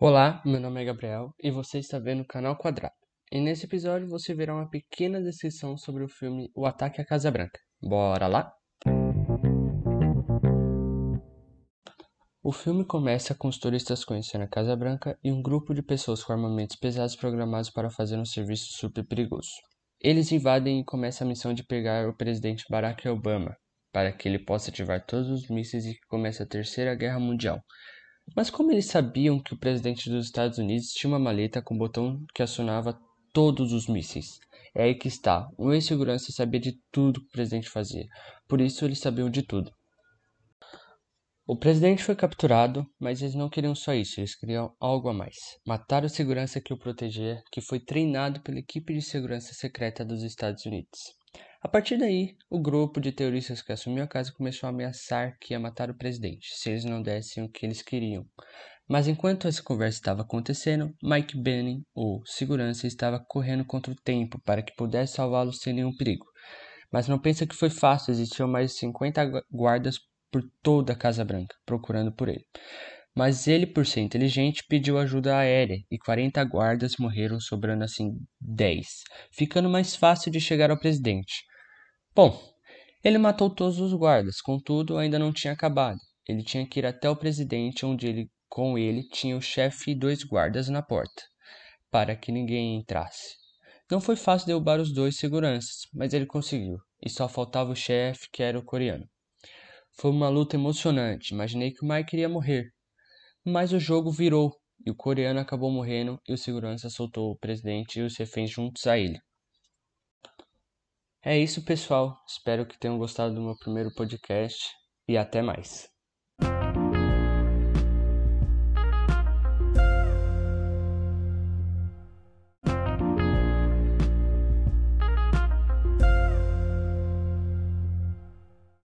Olá, meu nome é Gabriel e você está vendo o canal Quadrado. E nesse episódio você verá uma pequena descrição sobre o filme O Ataque à Casa Branca. Bora lá? O filme começa com os turistas conhecendo a Casa Branca e um grupo de pessoas com armamentos pesados programados para fazer um serviço super perigoso. Eles invadem e começam a missão de pegar o presidente Barack Obama, para que ele possa ativar todos os mísseis e que comece a Terceira Guerra Mundial. Mas como eles sabiam que o presidente dos Estados Unidos tinha uma maleta com um botão que acionava todos os mísseis? É aí que está. O ex-segurança sabia de tudo que o presidente fazia. Por isso eles sabiam de tudo. O presidente foi capturado, mas eles não queriam só isso, eles queriam algo a mais. Matar o segurança que o protegia, que foi treinado pela equipe de segurança secreta dos Estados Unidos. A partir daí, o grupo de terroristas que assumiu a casa começou a ameaçar que ia matar o presidente, se eles não dessem o que eles queriam. Mas enquanto essa conversa estava acontecendo, Mike Benning, o segurança, estava correndo contra o tempo para que pudesse salvá-lo sem nenhum perigo. Mas não pensa que foi fácil, existiam mais de 50 guardas por toda a Casa Branca, procurando por ele. Mas ele, por ser inteligente, pediu ajuda aérea e 40 guardas morreram, sobrando assim 10, ficando mais fácil de chegar ao presidente. Bom, ele matou todos os guardas, contudo, ainda não tinha acabado. Ele tinha que ir até o presidente, onde ele, com ele tinha o chefe e dois guardas na porta, para que ninguém entrasse. Não foi fácil derrubar os dois seguranças, mas ele conseguiu, e só faltava o chefe, que era o coreano. Foi uma luta emocionante. Imaginei que o Mike iria morrer. Mas o jogo virou e o coreano acabou morrendo e o segurança soltou o presidente e os reféns juntos a ele. É isso, pessoal. Espero que tenham gostado do meu primeiro podcast e até mais.